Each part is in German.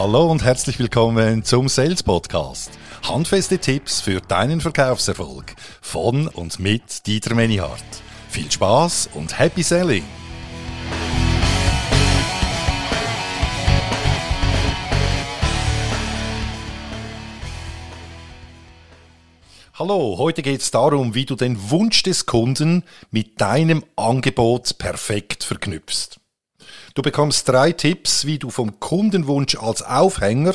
Hallo und herzlich willkommen zum Sales Podcast. Handfeste Tipps für deinen Verkaufserfolg von und mit Dieter Menihardt. Viel Spaß und Happy Selling! Hallo, heute geht es darum, wie du den Wunsch des Kunden mit deinem Angebot perfekt verknüpfst. Du bekommst drei Tipps, wie du vom Kundenwunsch als Aufhänger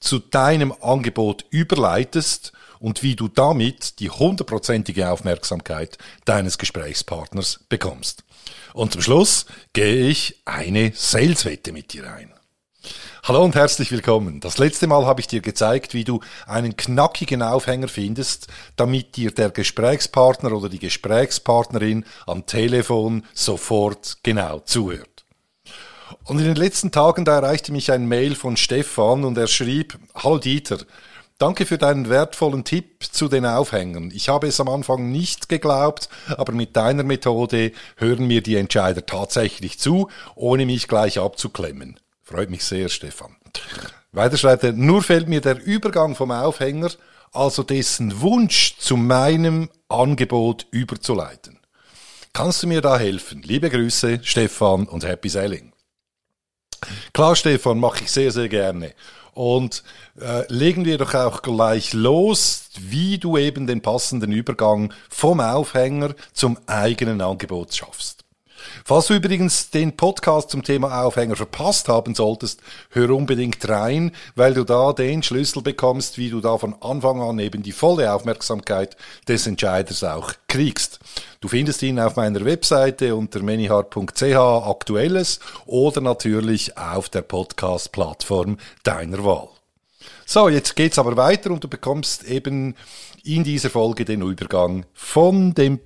zu deinem Angebot überleitest und wie du damit die hundertprozentige Aufmerksamkeit deines Gesprächspartners bekommst. Und zum Schluss gehe ich eine Saleswette mit dir ein. Hallo und herzlich willkommen. Das letzte Mal habe ich dir gezeigt, wie du einen knackigen Aufhänger findest, damit dir der Gesprächspartner oder die Gesprächspartnerin am Telefon sofort genau zuhört. Und in den letzten Tagen, da erreichte mich ein Mail von Stefan und er schrieb, Hallo Dieter, danke für deinen wertvollen Tipp zu den Aufhängern. Ich habe es am Anfang nicht geglaubt, aber mit deiner Methode hören mir die Entscheider tatsächlich zu, ohne mich gleich abzuklemmen. Freut mich sehr, Stefan. Weiter schreibt er, nur fällt mir der Übergang vom Aufhänger, also dessen Wunsch zu meinem Angebot überzuleiten. Kannst du mir da helfen? Liebe Grüße, Stefan und Happy Selling. Klar, Stefan, mache ich sehr, sehr gerne. Und äh, legen wir doch auch gleich los, wie du eben den passenden Übergang vom Aufhänger zum eigenen Angebot schaffst. Falls du übrigens den Podcast zum Thema Aufhänger verpasst haben solltest, hör unbedingt rein, weil du da den Schlüssel bekommst, wie du da von Anfang an eben die volle Aufmerksamkeit des Entscheiders auch kriegst. Du findest ihn auf meiner Webseite unter manyhard.ch aktuelles oder natürlich auf der Podcast-Plattform deiner Wahl. So, jetzt geht's aber weiter und du bekommst eben in dieser Folge den Übergang von dem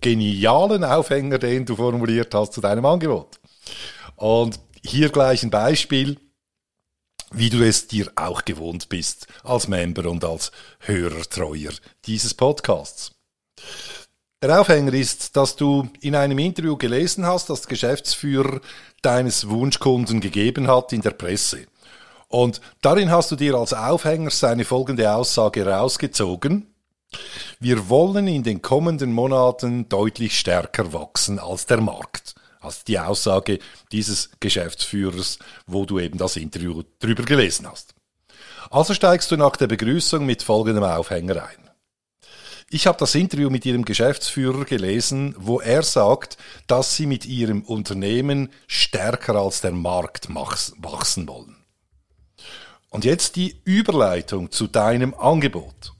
genialen Aufhänger, den du formuliert hast zu deinem Angebot. Und hier gleich ein Beispiel, wie du es dir auch gewohnt bist als Member und als Hörertreuer dieses Podcasts. Der Aufhänger ist, dass du in einem Interview gelesen hast, das der Geschäftsführer deines Wunschkunden gegeben hat in der Presse. Und darin hast du dir als Aufhänger seine folgende Aussage rausgezogen. Wir wollen in den kommenden Monaten deutlich stärker wachsen als der Markt. Also die Aussage dieses Geschäftsführers, wo du eben das Interview drüber gelesen hast. Also steigst du nach der Begrüßung mit folgendem Aufhänger ein. Ich habe das Interview mit Ihrem Geschäftsführer gelesen, wo er sagt, dass Sie mit Ihrem Unternehmen stärker als der Markt wachsen wollen. Und jetzt die Überleitung zu deinem Angebot.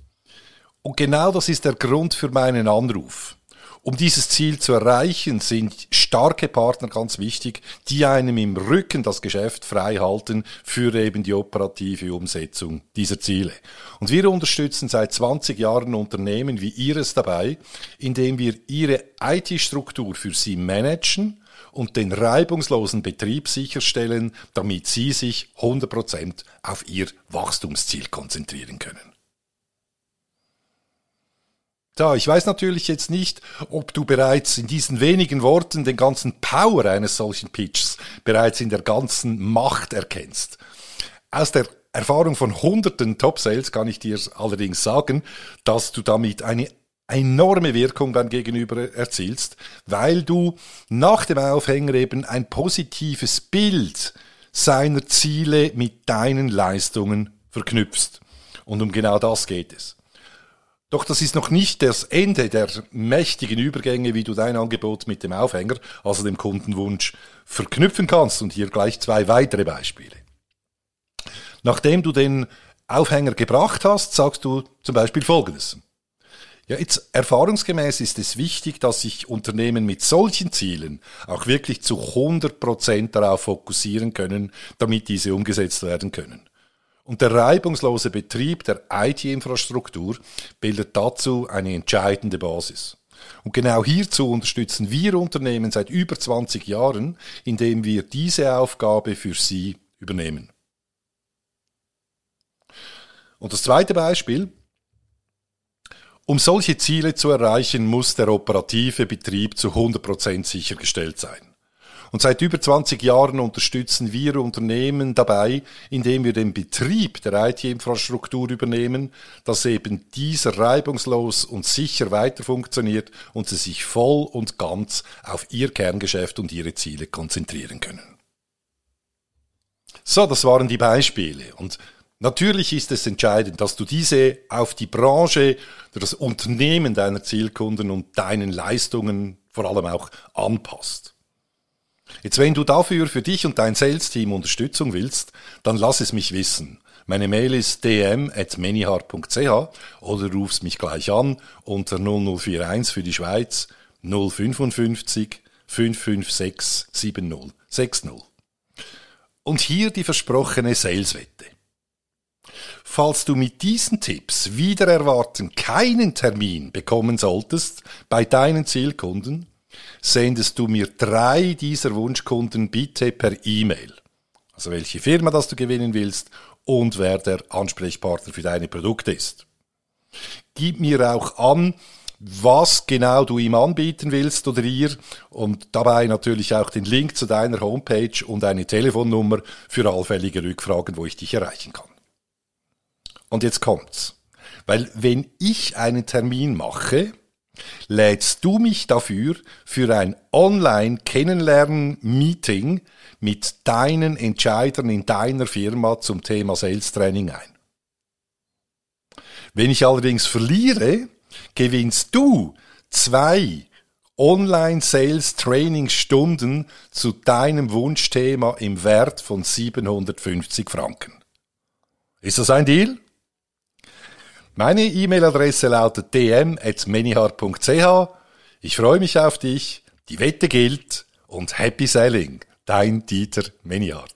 Und genau das ist der Grund für meinen Anruf. Um dieses Ziel zu erreichen, sind starke Partner ganz wichtig, die einem im Rücken das Geschäft frei halten für eben die operative Umsetzung dieser Ziele. Und wir unterstützen seit 20 Jahren Unternehmen wie Ihres dabei, indem wir ihre IT-Struktur für sie managen und den reibungslosen Betrieb sicherstellen, damit sie sich 100% auf ihr Wachstumsziel konzentrieren können. Ja, ich weiß natürlich jetzt nicht, ob du bereits in diesen wenigen Worten den ganzen Power eines solchen Pitches bereits in der ganzen Macht erkennst. Aus der Erfahrung von hunderten Top-Sales kann ich dir allerdings sagen, dass du damit eine enorme Wirkung beim Gegenüber erzielst, weil du nach dem Aufhänger eben ein positives Bild seiner Ziele mit deinen Leistungen verknüpfst. Und um genau das geht es. Doch das ist noch nicht das Ende der mächtigen Übergänge, wie du dein Angebot mit dem Aufhänger, also dem Kundenwunsch, verknüpfen kannst. Und hier gleich zwei weitere Beispiele. Nachdem du den Aufhänger gebracht hast, sagst du zum Beispiel Folgendes. Ja, jetzt erfahrungsgemäß ist es wichtig, dass sich Unternehmen mit solchen Zielen auch wirklich zu 100 Prozent darauf fokussieren können, damit diese umgesetzt werden können. Und der reibungslose Betrieb der IT-Infrastruktur bildet dazu eine entscheidende Basis. Und genau hierzu unterstützen wir Unternehmen seit über 20 Jahren, indem wir diese Aufgabe für sie übernehmen. Und das zweite Beispiel. Um solche Ziele zu erreichen, muss der operative Betrieb zu 100% sichergestellt sein. Und seit über 20 Jahren unterstützen wir Unternehmen dabei, indem wir den Betrieb der IT-Infrastruktur übernehmen, dass eben dieser reibungslos und sicher weiter funktioniert und sie sich voll und ganz auf ihr Kerngeschäft und ihre Ziele konzentrieren können. So, das waren die Beispiele. Und Natürlich ist es entscheidend, dass du diese auf die Branche, das Unternehmen deiner Zielkunden und deinen Leistungen vor allem auch anpasst. Jetzt, wenn du dafür für dich und dein Sales-Team Unterstützung willst, dann lass es mich wissen. Meine Mail ist dm.manyhard.ch oder rufst mich gleich an unter 0041 für die Schweiz 055 556 7060. Und hier die versprochene Saleswette. Falls du mit diesen Tipps wieder erwarten keinen Termin bekommen solltest bei deinen Zielkunden, sendest du mir drei dieser Wunschkunden bitte per E-Mail. Also welche Firma das du gewinnen willst und wer der Ansprechpartner für deine Produkte ist. Gib mir auch an, was genau du ihm anbieten willst oder ihr und dabei natürlich auch den Link zu deiner Homepage und eine Telefonnummer für allfällige Rückfragen, wo ich dich erreichen kann. Und jetzt kommt's. Weil wenn ich einen Termin mache, lädst du mich dafür für ein Online-Kennenlernen-Meeting mit deinen Entscheidern in deiner Firma zum Thema Sales Training ein. Wenn ich allerdings verliere, gewinnst du zwei Online-Sales-Training-Stunden zu deinem Wunschthema im Wert von 750 Franken. Ist das ein Deal? Meine E-Mail-Adresse lautet dm.manyhard.ch. Ich freue mich auf dich. Die Wette gilt und Happy Selling. Dein Dieter Manyhard.